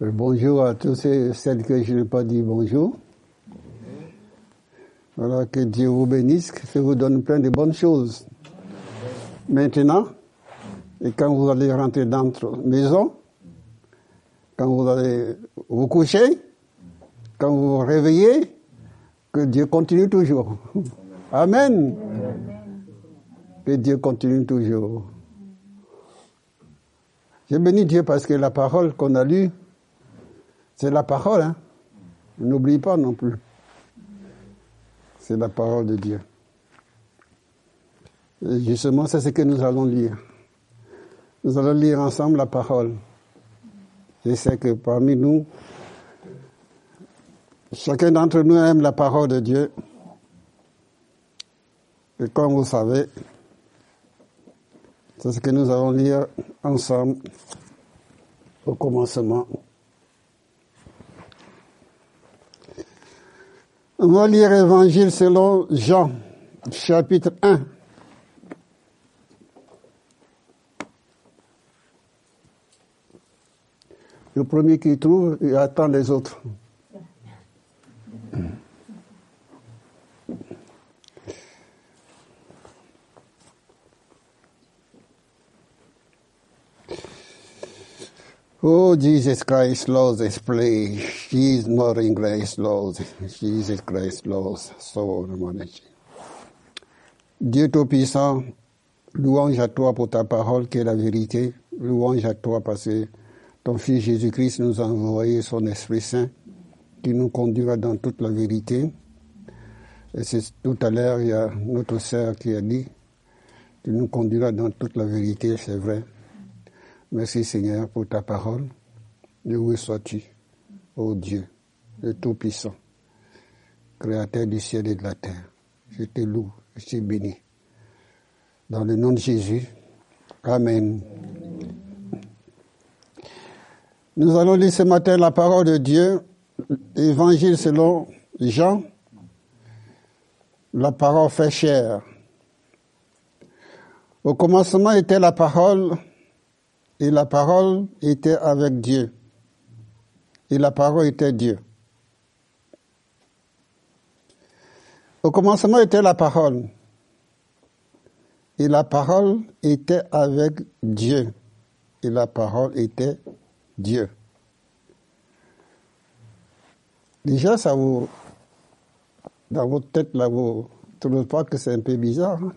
Euh, Bonjour à tous et celles que je n'ai pas dit bonjour. Voilà, que Dieu vous bénisse, que vous donne plein de bonnes choses. Maintenant, et quand vous allez rentrer dans votre maison, quand vous allez vous coucher, quand vous vous réveillez, que Dieu continue toujours. Amen. Que Dieu continue toujours. Je bénis Dieu parce que la parole qu'on a lue, c'est la parole. Hein? N'oublie pas non plus. C'est la parole de Dieu. Et justement, c'est ce que nous allons lire. Nous allons lire ensemble la parole. Je sais que parmi nous, chacun d'entre nous aime la parole de Dieu. Et comme vous savez, c'est ce que nous allons lire ensemble au commencement. On va lire Évangile selon Jean, chapitre 1. Le premier qui trouve, il attend les autres. Oh, Jesus Christ, Lord, place. Jesus, Morning Grace, Lord. Jesus Christ, Lord. So, Dieu Tout-Puissant, louange à toi pour ta parole qui est la vérité. Louange à toi parce que ton Fils Jésus-Christ nous a envoyé son Esprit Saint qui nous conduira dans toute la vérité. Et c'est tout à l'heure, il y a notre sœur qui a dit, tu nous conduiras dans toute la vérité, c'est vrai. Merci Seigneur pour ta parole. Où sois-tu, ô Dieu, le Tout-Puissant, Créateur du ciel et de la terre? Je te loue, je te bénis. Dans le nom de Jésus. Amen. Nous allons lire ce matin la parole de Dieu, Évangile selon Jean. La parole fait chair. Au commencement était la parole et la parole était avec Dieu. Et la parole était Dieu. Au commencement était la parole. Et la parole était avec Dieu. Et la parole était Dieu. Déjà, ça vous, dans votre tête, là, vous ne trouvez pas que c'est un peu bizarre. Hein?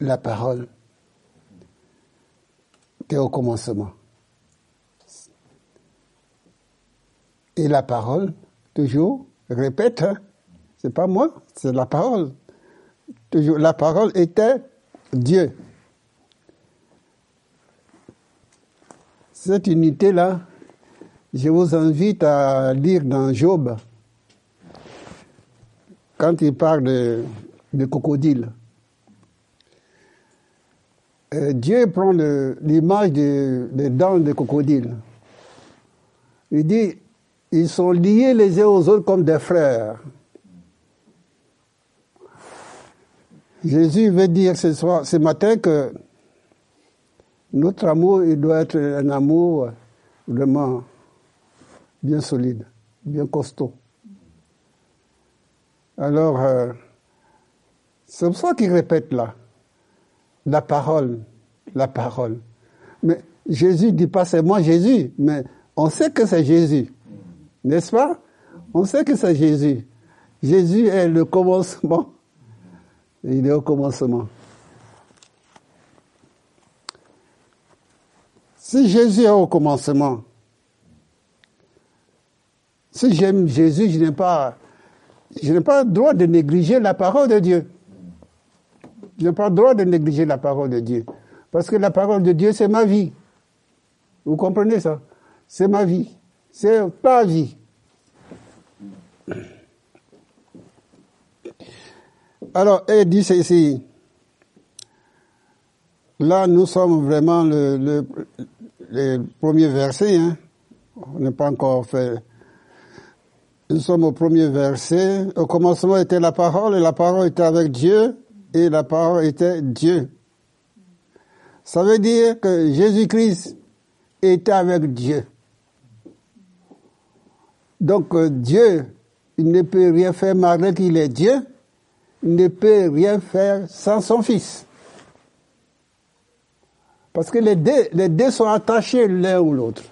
La parole au commencement. Et la parole, toujours, répète, hein? c'est pas moi, c'est la parole. Toujours, la parole était Dieu. Cette unité-là, je vous invite à lire dans Job, quand il parle de, de crocodile. Euh, Dieu prend l'image des de dents de crocodile. Il dit, ils sont liés les uns aux autres comme des frères. Jésus veut dire ce soir, ce matin que notre amour, il doit être un amour vraiment bien solide, bien costaud. Alors, euh, c'est pour ça qu'il répète là, la parole, la parole. Mais Jésus dit pas c'est moi Jésus, mais on sait que c'est Jésus, n'est-ce pas? On sait que c'est Jésus. Jésus est le commencement. Il est au commencement. Si Jésus est au commencement, si j'aime Jésus, je n'ai pas, je n'ai pas le droit de négliger la parole de Dieu. Je n'ai pas le droit de négliger la parole de Dieu. Parce que la parole de Dieu, c'est ma vie. Vous comprenez ça? C'est ma vie. C'est ta vie. Alors, elle dit ceci. Là, nous sommes vraiment le, le, le premier verset. Hein. On n'a pas encore fait. Nous sommes au premier verset. Au commencement était la parole, et la parole était avec Dieu, et la parole était Dieu. Ça veut dire que Jésus-Christ était avec Dieu. Donc euh, Dieu, il ne peut rien faire malgré qu'il est Dieu, il ne peut rien faire sans son Fils. Parce que les deux, les deux sont attachés l'un ou l'autre.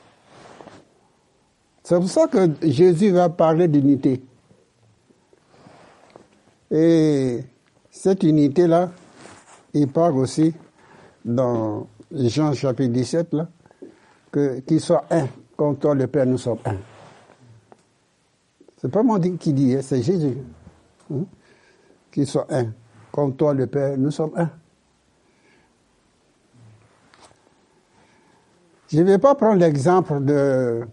C'est pour ça que Jésus va parler d'unité. Et cette unité-là, il parle aussi dans Jean chapitre 17, là, que, qu'il soit un, comme toi le Père, nous sommes un. C'est pas moi qui dis, hein, c'est Jésus. Hein? Qu'il soit un, comme toi le Père, nous sommes un. Je ne vais pas prendre l'exemple de,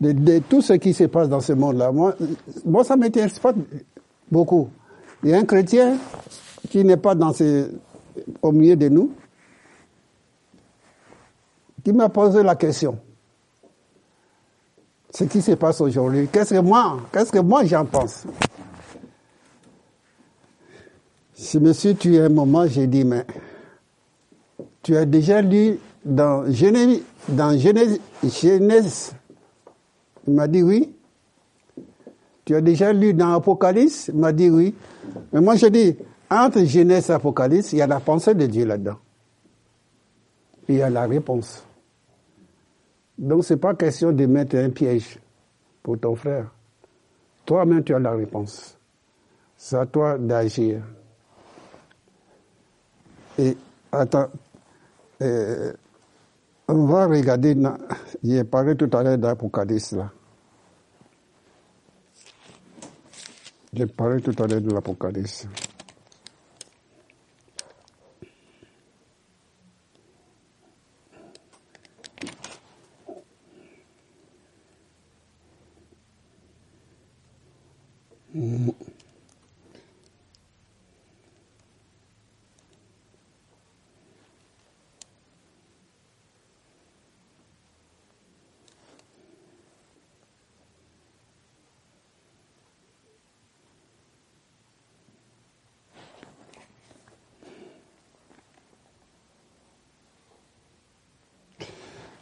de, tout ce qui se passe dans ce monde-là. Moi, moi ça ne m'intéresse pas beaucoup. Il y a un chrétien qui n'est pas dans ce, au milieu de nous, qui m'a posé la question. Ce qui se passe aujourd'hui, qu'est-ce que moi, qu'est-ce que moi j'en pense? Je me suis tué un moment, j'ai dit, mais tu as déjà lu dans Genèse, dans Genèse, Genèse il m'a dit oui. Tu as déjà lu dans Apocalypse? Il m'a dit oui. Mais moi, je dis, entre Genèse et Apocalypse, il y a la pensée de Dieu là-dedans. Il y a la réponse. Donc, ce n'est pas question de mettre un piège pour ton frère. Toi-même, tu as la réponse. C'est à toi d'agir. Et, attends, on va regarder, j'ai parlé tout à l'heure d'Apocalypse là. J'ai parlé tout à l'heure de l'Apocalypse.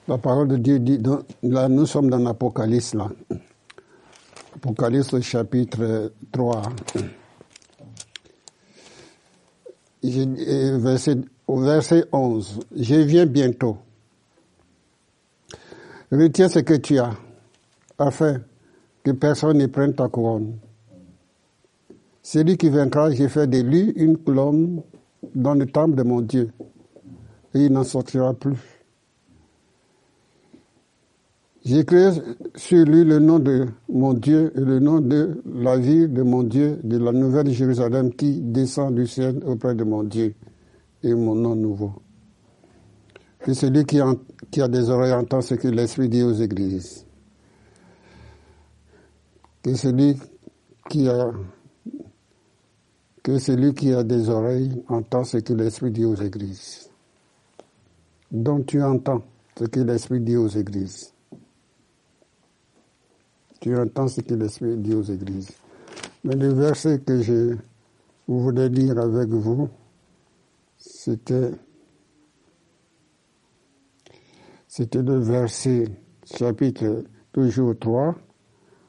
La parole de Dieu dit, là nous sommes dans l'Apocalypse, là. Apocalypse chapitre 3. Verset, au verset 11. Je viens bientôt. Retiens ce que tu as, afin que personne ne prenne ta couronne. Celui qui vaincra, j'ai fait de lui une colonne dans le temple de mon Dieu, et il n'en sortira plus. J'écris sur lui le nom de mon Dieu et le nom de la ville de mon Dieu, de la nouvelle Jérusalem qui descend du ciel auprès de mon Dieu et mon nom nouveau. Que celui qui, qui a des oreilles entend ce que l'Esprit dit aux églises. Que celui qui a que celui qui a des oreilles entend ce que l'Esprit dit aux églises. Donc tu entends ce que l'Esprit dit aux églises. Tu entends ce que l'Esprit dit aux églises. Mais le verset que je voulais lire avec vous, c'était, c'était le verset, chapitre toujours 3,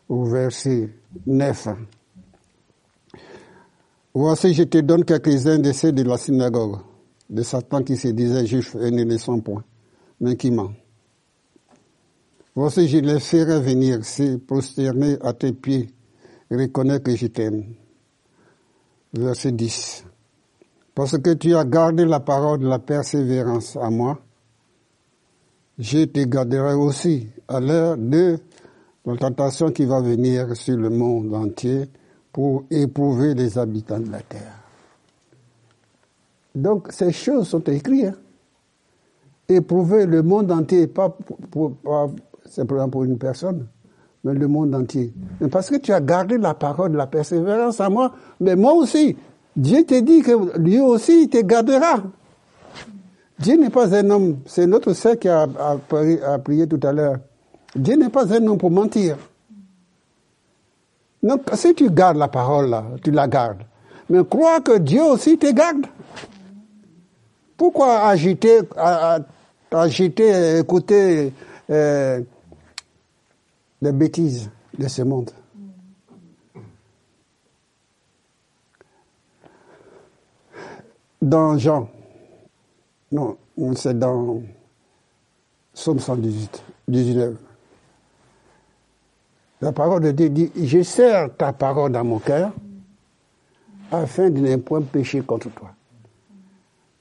au verset 9. Voici, je te donne quelques-uns de ceux de la synagogue, de Satan qui se disait juif et ne le sont point, mais qui ment. Voici, je les ferai venir, se prosterner à tes pieds et reconnaître que je t'aime. Verset 10. Parce que tu as gardé la parole de la persévérance à moi, je te garderai aussi à l'heure de la tentation qui va venir sur le monde entier pour éprouver les habitants de la terre. Donc ces choses sont écrites. Hein. Éprouver le monde entier, pas pour, simplement pour une personne, mais le monde entier. Mais parce que tu as gardé la parole la persévérance à moi, mais moi aussi, Dieu te dit que lui aussi il te gardera. Dieu n'est pas un homme, c'est notre sœur qui a, prié tout à l'heure. Dieu n'est pas un homme pour mentir. Donc, si tu gardes la parole là, tu la gardes. Mais crois que Dieu aussi te garde. Pourquoi agiter, agité, écouté euh, les bêtises de ce monde. Dans Jean, non, c'est dans Somme 118, 19. La parole de Dieu dit, je sers ta parole dans mon cœur afin de ne point pécher contre toi.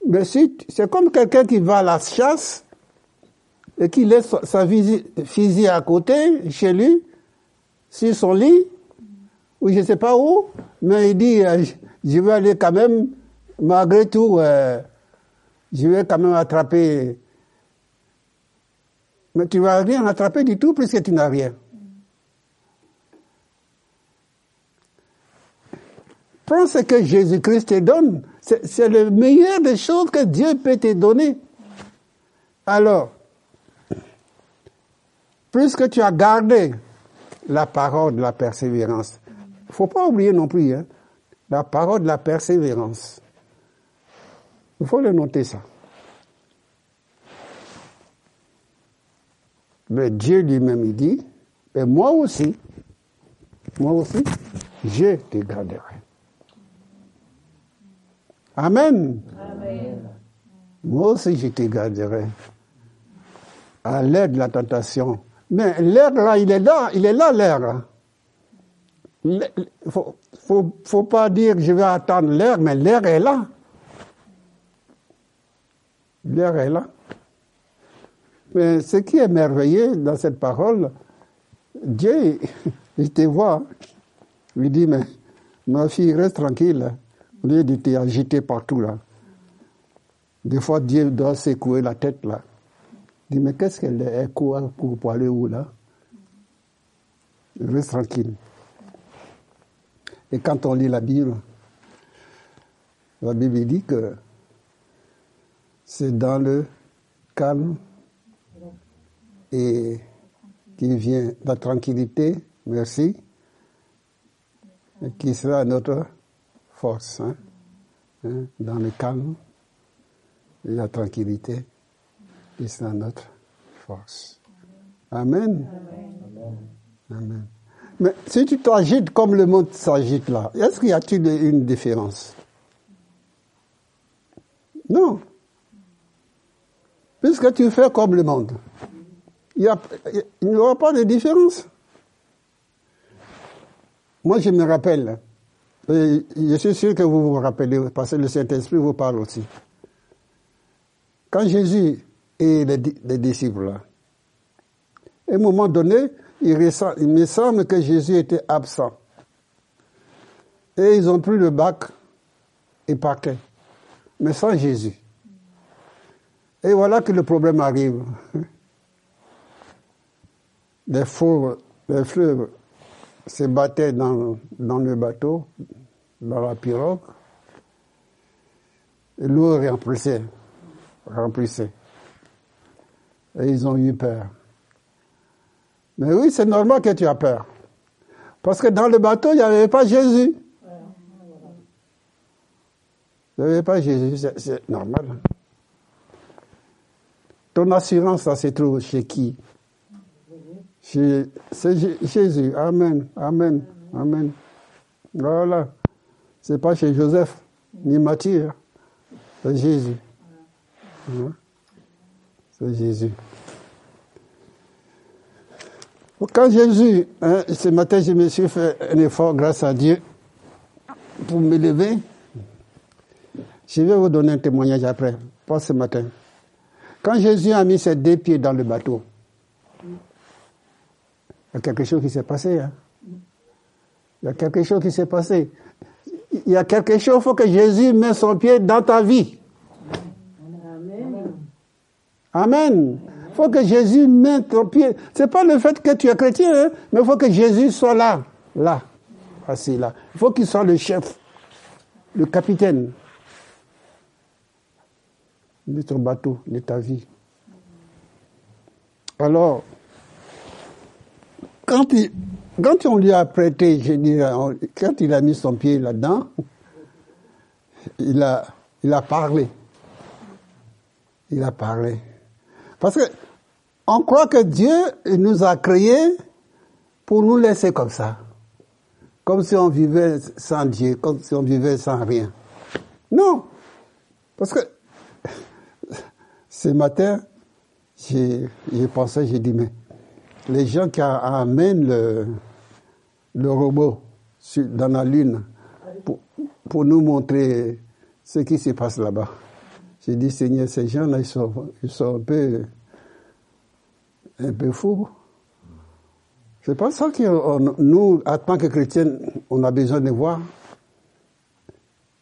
Mais si, c'est comme quelqu'un qui va à la chasse qui laisse sa fusil à côté, chez lui, sur son lit, ou je ne sais pas où, mais il dit, euh, je vais aller quand même, malgré tout, euh, je vais quand même attraper. Mais tu ne vas rien attraper du tout puisque tu n'as rien. Prends ce que Jésus-Christ te donne. C'est le meilleur des choses que Dieu peut te donner. Alors, puisque tu as gardé la parole de la persévérance, il ne faut pas oublier non plus hein, la parole de la persévérance. Il faut le noter ça. Mais Dieu lui-même, il dit, et moi aussi, moi aussi, je te garderai. Amen. Moi aussi, je te garderai. À l'air de la tentation. Mais l'air là, il est là, il est là l'air. Il faut, faut, pas dire je vais attendre l'air, mais l'air est là. L'air est là. Mais ce qui est merveilleux dans cette parole, Dieu, il te voit, il dit, mais ma fille, reste tranquille. Au lieu de t'agiter partout là. Des fois, Dieu doit secouer la tête là. Dit, mais qu'est-ce qu'elle est? Quoi pour aller où là? Reste tranquille. Et quand on lit la Bible, la Bible dit que c'est dans le calme et qui vient la tranquillité, merci, qui sera notre force, hein, hein, dans le calme et la tranquillité, qui sera notre force? Amen. Amen. Mais si tu t'agites comme le monde s'agite là, est-ce qu'il y a-t-il une différence? Non. Puisque tu fais comme le monde, il n'y aura pas de différence. Moi, je me rappelle, je suis sûr que vous vous rappelez, parce que le Saint-Esprit vous parle aussi. Quand Jésus et les, disciples là, à un moment donné, il, me semble que Jésus était absent. Et ils ont pris le bac et partaient, mais sans Jésus. Et voilà que le problème arrive. Les fleuves, les fleuves se battaient dans, le bateau, dans la pirogue, et l'eau remplissait, remplissait. Et ils ont eu peur. Mais oui, c'est normal que tu as peur. Parce que dans le bateau, il n'y avait pas Jésus. Il n'y avait pas Jésus, c'est normal. Ton assurance, ça se trouve chez qui? C'est Jésus. Amen, amen, amen. Voilà. C'est pas chez Joseph, ni Matthieu. Hein. C'est Jésus. Hein? C'est Jésus. Quand Jésus, hein, ce matin, je me suis fait un effort grâce à Dieu pour me lever. Je vais vous donner un témoignage après, pas ce matin. Quand Jésus a mis ses deux pieds dans le bateau, il y a quelque chose qui s'est passé. Hein? Il y a quelque chose qui s'est passé. Il y a quelque chose, il faut que Jésus mette son pied dans ta vie. Amen. Il faut que Jésus mette ton pied. C'est pas le fait que tu es chrétien, hein, mais il faut que Jésus soit là, là, assis là. Il faut qu'il soit le chef, le capitaine de ton bateau, de ta vie. Alors, quand, il, quand on lui a prêté, je dirais, quand il a mis son pied là-dedans, il a, il a parlé. Il a parlé. Parce que on croit que Dieu nous a créés pour nous laisser comme ça. Comme si on vivait sans Dieu, comme si on vivait sans rien. Non. Parce que ce matin, j'ai pensé, j'ai dit, mais les gens qui amènent le, le robot dans la Lune pour, nous montrer ce qui se passe là-bas. J'ai dit, Seigneur, ces gens-là, ils sont, ils sont un peu, un peu fous. C'est pas ça que nous, en tant que chrétiens, on a besoin de voir.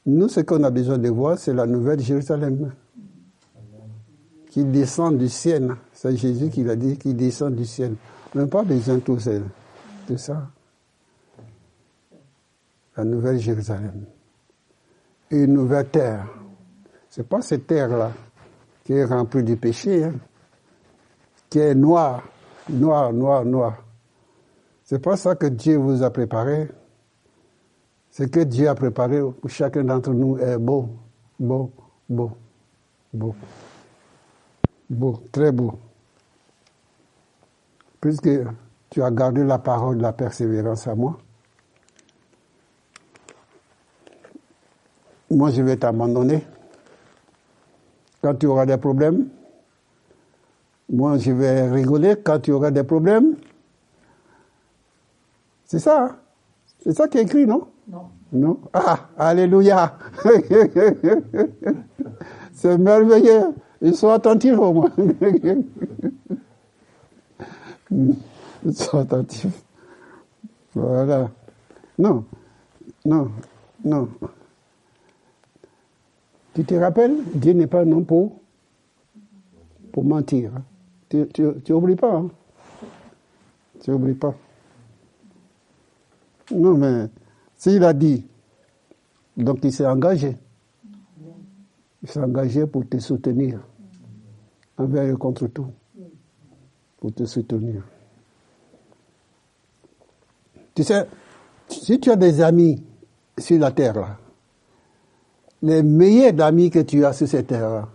Nous, ce qu'on a besoin de voir, c'est la nouvelle Jérusalem qui descend du ciel. C'est Jésus qui l'a dit, qui descend du ciel. On n'a pas besoin de tout ça. Tout ça. La nouvelle Jérusalem. Une nouvelle terre. C'est pas cette terre-là qui est remplie de péché, hein, qui est noire, noire, noire, noire. C'est pas ça que Dieu vous a préparé. Ce que Dieu a préparé pour chacun d'entre nous est beau, beau, beau, beau. Beau, très beau. Puisque tu as gardé la parole de la persévérance à moi, moi je vais t'abandonner. Quand tu auras des problèmes, moi je vais rigoler quand tu auras des problèmes. C'est ça. Hein? C'est ça qui est écrit, non? Non. Non? Ah, alléluia. C'est merveilleux. Ils sont attentifs au moins. Ils sont attentifs. Voilà. Non, non, non. Tu te rappelles, Dieu n'est pas non pour, pour mentir. Tu, tu, tu oublies pas. Hein? Tu oublies pas. Non, mais s'il a dit, donc il s'est engagé. Il s'est engagé pour te soutenir, envers et contre tout, pour te soutenir. Tu sais, si tu as des amis sur la terre, là, les meilleurs amis que tu as sur cette terre,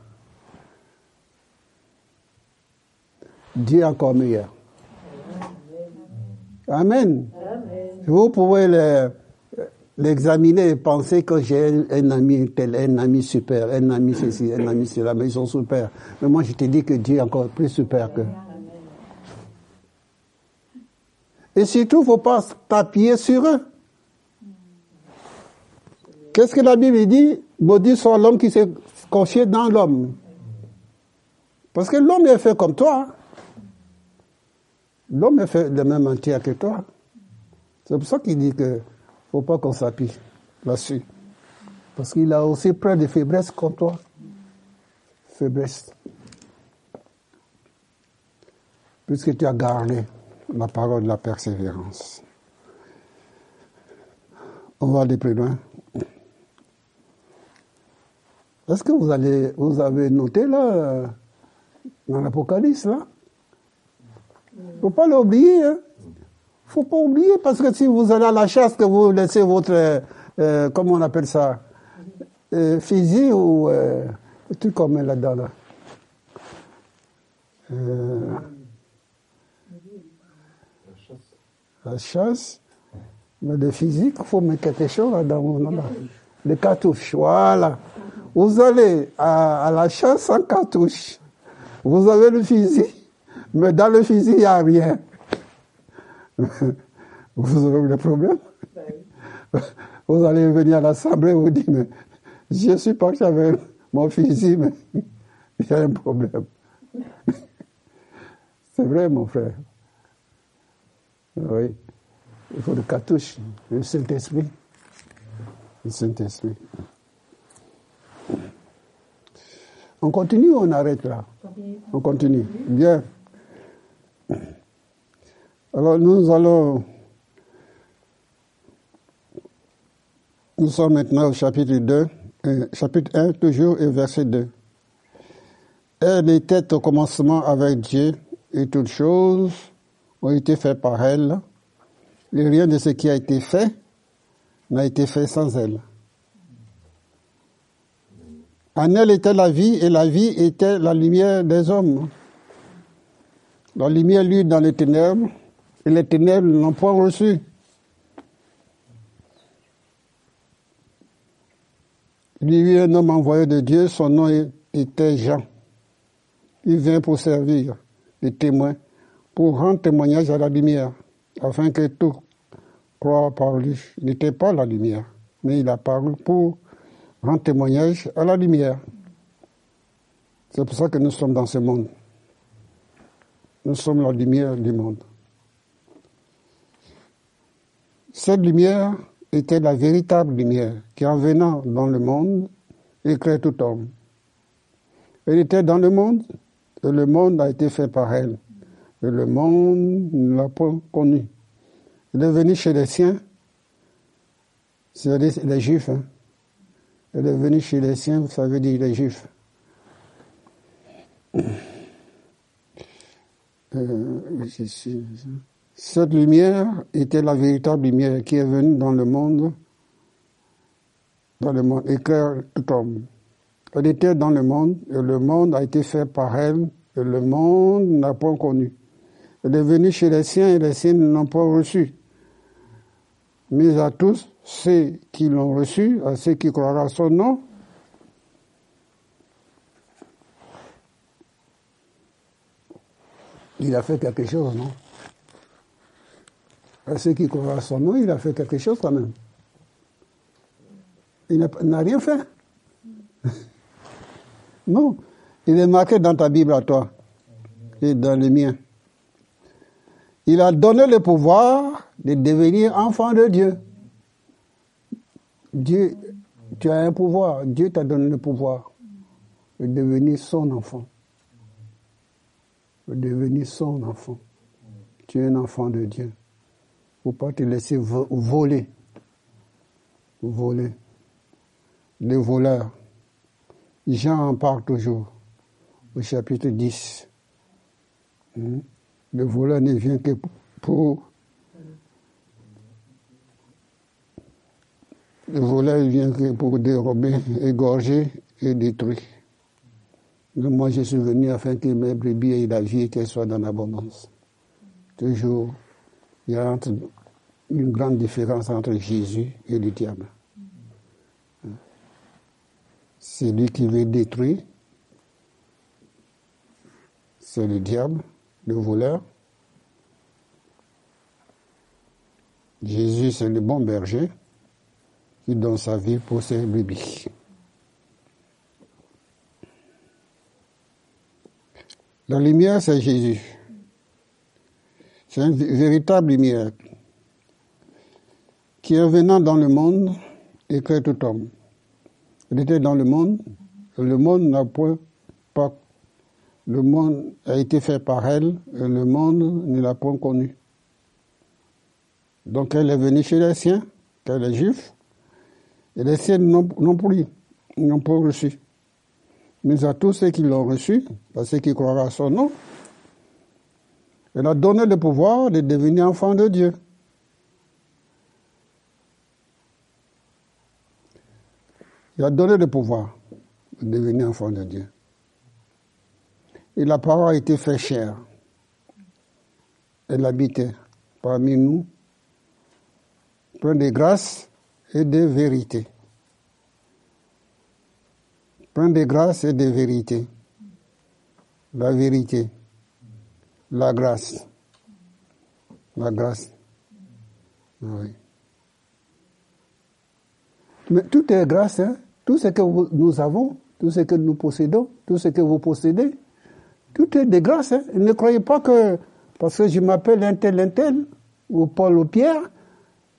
Dieu encore meilleur. Amen. Vous pouvez l'examiner et penser que j'ai un, ami tel, un ami super, un ami ceci, un ami cela, mais ils sont super. Mais moi, je te dis que Dieu est encore plus super que. Et surtout, faut pas t'appuyer sur eux. Qu'est-ce que la Bible dit? Maudit soit l'homme qui s'est confié dans l'homme. Parce que l'homme est fait comme toi. L'homme est fait de même entier que toi. C'est pour ça qu'il dit que faut pas qu'on s'appuie là-dessus. Parce qu'il a aussi plein de faiblesses comme toi. Faiblesse. Puisque tu as gardé la parole de la persévérance. On va aller plus loin. Est-ce que vous, allez, vous avez noté là, dans l'Apocalypse, là? Il faut pas l'oublier. Hein? faut pas oublier, parce que si vous allez à la chasse, que vous laissez votre, euh, euh comment on appelle ça, euh, ou euh, truc comme là-dedans, là. Euh, la chasse, mais de physique, il faut mettre quelque chose là-dedans. Là. Les cartouches, voilà. Vous allez à, la chasse sans cartouche. Vous avez le fusil, mais dans le fusil, il n'y a rien. vous aurez des problèmes. Vous allez venir à l'assemblée et vous dire, mais je suis parti avec mon fusil, mais il y a un problème. C'est vrai, mon frère. Oui. Il faut le cartouche, le Saint-Esprit. Le Saint-Esprit. On continue ou on arrête là? On continue. Bien. Alors nous allons... Nous sommes maintenant au chapitre 2, euh, chapitre 1 toujours et verset 2. Elle était au commencement avec Dieu et toutes choses ont été faites par elle. Et rien de ce qui a été fait n'a été fait sans elle. En elle était la vie et la vie était la lumière des hommes. La lumière luit dans les ténèbres et les ténèbres n'ont point reçu. Lui, un homme envoyé de Dieu, son nom était Jean. Il vient pour servir les témoins, pour rendre témoignage à la lumière, afin que tout croit par lui. Il n'était pas la lumière, mais il a paru pour rendre témoignage à la lumière. C'est pour ça que nous sommes dans ce monde. Nous sommes la lumière du monde. Cette lumière était la véritable lumière qui, en venant dans le monde, éclaire tout homme. Elle était dans le monde et le monde a été fait par elle. Et le monde ne l'a pas connue. Elle est venue chez les siens, c'est les, juifs. Hein. Elle est venue chez les siens, ça veut dire les juifs. Euh, cette lumière était la véritable lumière qui est venue dans le monde, dans le monde, éclaire tout homme. Elle était dans le monde, et le monde a été fait par elle, et le monde n'a pas connu. Elle est venue chez les siens, et les siens n'ont pas reçu. Mais à tous ceux qui l'ont reçu, à ceux qui croiront à son nom, il a fait quelque chose, non? À ceux qui croient à son nom, il a fait quelque chose quand même. Il n'a rien fait. non. Il est marqué dans ta Bible à toi et dans le mien. Il a donné le pouvoir de devenir enfant de Dieu. Dieu, tu as un pouvoir. Dieu t'a donné le pouvoir de devenir son enfant devenir son enfant. Tu es un enfant de Dieu. Faut pas te laisser voler. Voler. Les voleurs. Jean en parle toujours au chapitre 10. Hmm? Le voleur ne vient que pour. Le voleur vient que pour dérober, égorger et détruire. Moi, je suis venu afin que mes brebis aient la vie et qu'elles soient dans l'abondance. Toujours, il y a une grande différence entre Jésus et le diable. C'est lui qui veut détruire. C'est le diable, le voleur. Jésus, c'est le bon berger qui donne sa vie pour ses brebis. La lumière, c'est Jésus. C'est une véritable lumière qui, est venant dans le monde, éclaire tout homme. Elle était dans le monde, le monde n'a point pas. Le monde a été fait par elle, et le monde ne l'a point connue. Donc elle est venue chez les siens, qu'elle est juif, et les siens n'ont plus, n'ont pas reçu mais à tous ceux qui l'ont reçu, à ceux qui croiront à son nom, elle a donné le pouvoir de devenir enfant de Dieu. Il a donné le pouvoir de devenir enfant de Dieu. Et la parole a été faite chère. Elle habitait parmi nous, plein de grâce et de vérité plein de grâce et de vérité. La vérité, la grâce, la grâce. Oui. Mais tout est grâce, hein? tout ce que nous avons, tout ce que nous possédons, tout ce que vous possédez, tout est de grâce. Hein? Ne croyez pas que parce que je m'appelle un tel, un tel, ou Paul ou Pierre,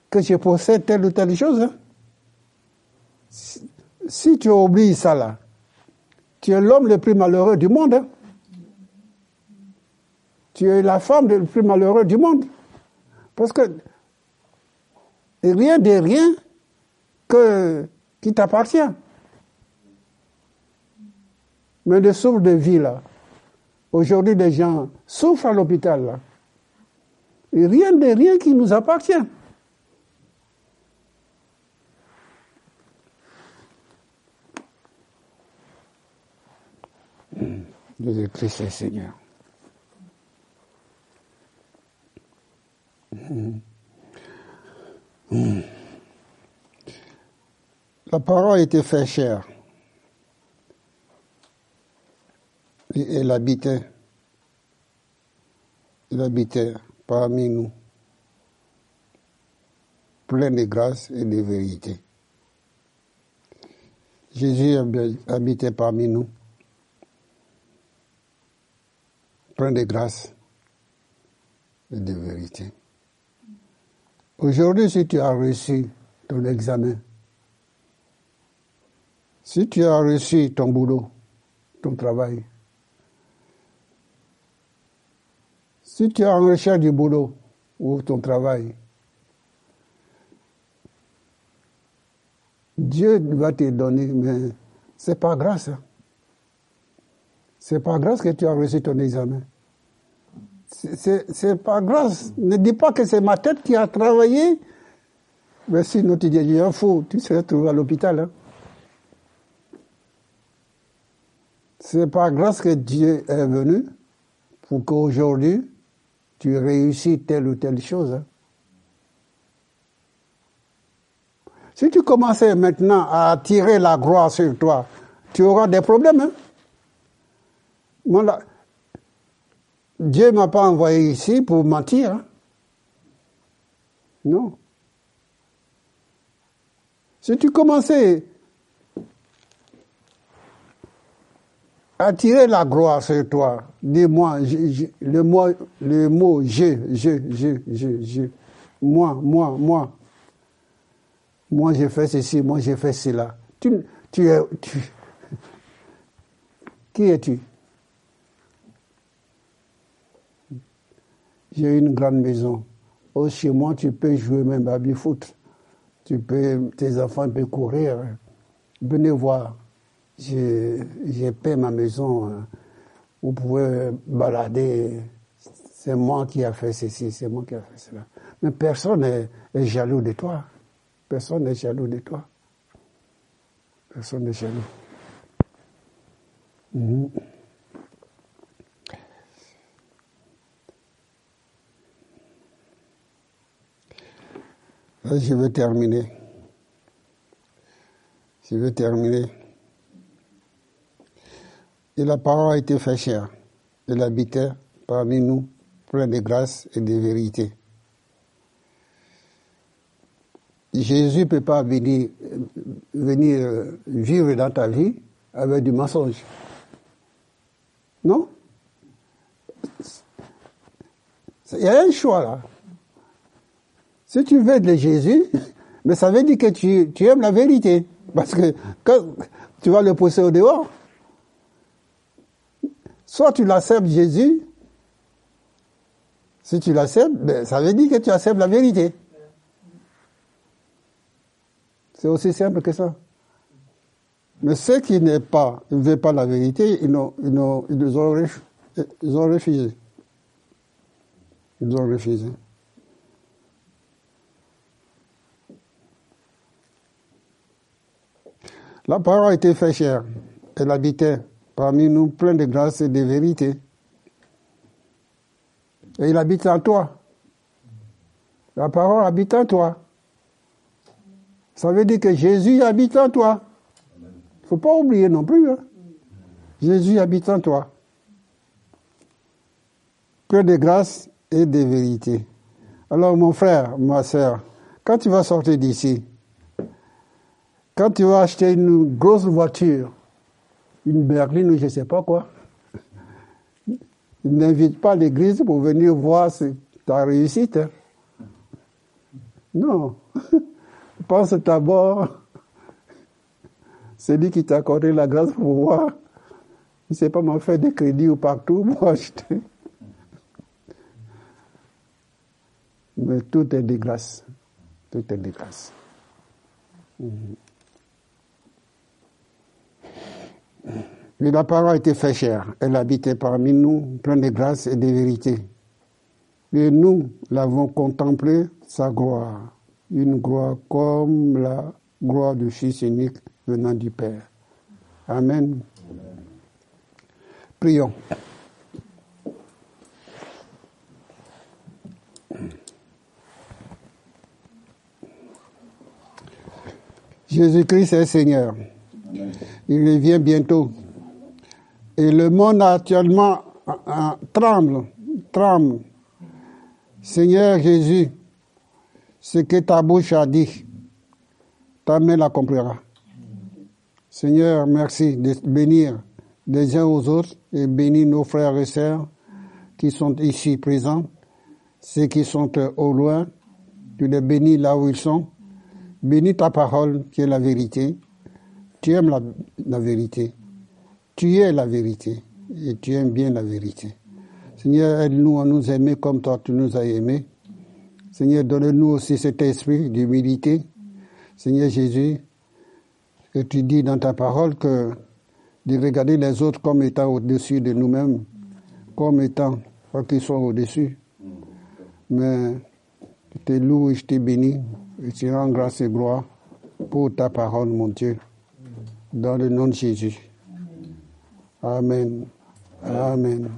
que je possède telle ou telle chose. Hein? Si, tu oublies ça là, tu es l'homme le plus malheureux du monde. Tu es la femme le plus malheureux du monde. Parce que rien de rien que, qui t'appartient. Mais le souffle de vie, là, aujourd'hui, les gens souffrent à l'hôpital, là. Et rien de rien qui nous appartient. Jésus-Christ est Seigneur. La parole était fait chère. Et elle habitait. Elle habitait parmi nous, plein de grâce et de vérité. Jésus habitait parmi nous, plein de grâce et de vérité. Aujourd'hui, si tu as reçu ton examen, si tu as reçu ton boulot, ton travail, si tu es en recherche du boulot ou ton travail, Dieu va te donner, mais c'est pas grâce. Hein. C'est pas grâce que tu as reçu ton examen. C'est pas grâce. Ne dis pas que c'est ma tête qui a travaillé. Mais sinon, tu dis, il fou, tu serais trouvé à l'hôpital. Hein. C'est pas grâce que Dieu est venu pour qu'aujourd'hui, tu réussis telle ou telle chose. Hein. Si tu commençais maintenant à tirer la gloire sur toi, tu auras des problèmes. Hein? Dieu m'a pas envoyé ici pour mentir. Hein. Non. Si tu commençais à tirer la gloire sur toi, dis-moi, le mot, le mot je, je, je, je, je, moi, moi, moi, moi j'ai fait ceci, moi j'ai fait cela. Tu, tu es. Tu, qui es-tu? J'ai une grande maison. Oh, chez moi, tu peux jouer même à foot. Tu peux, tes enfants peuvent courir. Venez voir. J'ai peint ma maison. Hein. Vous pouvez balader. C'est moi qui a fait ceci, c'est moi qui a fait cela. Mais personne n'est jaloux de toi. Personne n'est jaloux de toi. Personne n'est jaloux. Mhm. Je vais terminer. Je vais terminer. Et la parole a été fait chère. Elle habitait parmi nous, plein de grâce et de vérité. Jésus ne peut pas venir, venir vivre dans ta vie avec du mensonge. Non? Il y a un choix là. Si tu veux de Jésus, mais ça veut dire que tu, aimes la vérité. Parce que quand tu vas le pousser au dehors, soit tu l'acceptes Jésus, si tu l'acceptes, ben, ça veut dire que tu acceptes la vérité. C'est aussi simple que ça. Mais ceux qui ne veulent pas la vérité, ils, ont, ont, ils, ils ont refusé. Ils ont refusé. La parole été fait chère. Elle habitait parmi nous plein de grâce et de vérité. Et il habite en toi. La parole habite en toi. Ça veut dire que Jésus habite en toi. Il ne faut pas oublier non plus. Hein. Jésus habite en toi. Plein de grâce et de vérité. Alors mon frère, ma soeur, quand tu vas sortir d'ici, quand tu vas acheter une grosse voiture, une berline ou je ne sais pas quoi, n'invite pas l'église pour venir voir ta réussite. Hein. Non. Pense d'abord, c'est lui qui t'a accordé la grâce pour voir. Il ne sait pas m'en faire des crédits ou partout pour acheter. Mais tout est de grâce. Tout est de grâce. Mais la parole était fait chère. Elle habitait parmi nous, pleine de grâce et de vérité. Et nous l'avons contemplé, sa gloire. Une gloire comme la gloire du Fils unique venant du Père. Amen. Prions. Jésus-Christ est Seigneur. Il revient bientôt. Et le monde actuellement euh, euh, tremble, tremble. Seigneur Jésus, ce que ta bouche a dit, ta main l'accomplira. Seigneur, merci de bénir les uns aux autres et bénir nos frères et sœurs qui sont ici présents, ceux qui sont au loin, tu les bénis là où ils sont. Bénis ta parole qui est la vérité. Tu aimes la, vérité. Tu es la vérité et tu aimes bien la vérité. Seigneur, aide-nous à nous aimer comme toi tu nous as aimés. Seigneur, donne-nous aussi cet esprit d'humilité. Seigneur Jésus, que tu dis dans ta parole que de regarder les autres comme étant au-dessus de nous-mêmes, comme étant, pas qu'ils soient au-dessus. Mais je te loue et je te bénis et je rends grâce et gloire pour ta parole, mon Dieu, dans le nom de Jésus. Amen. Amen.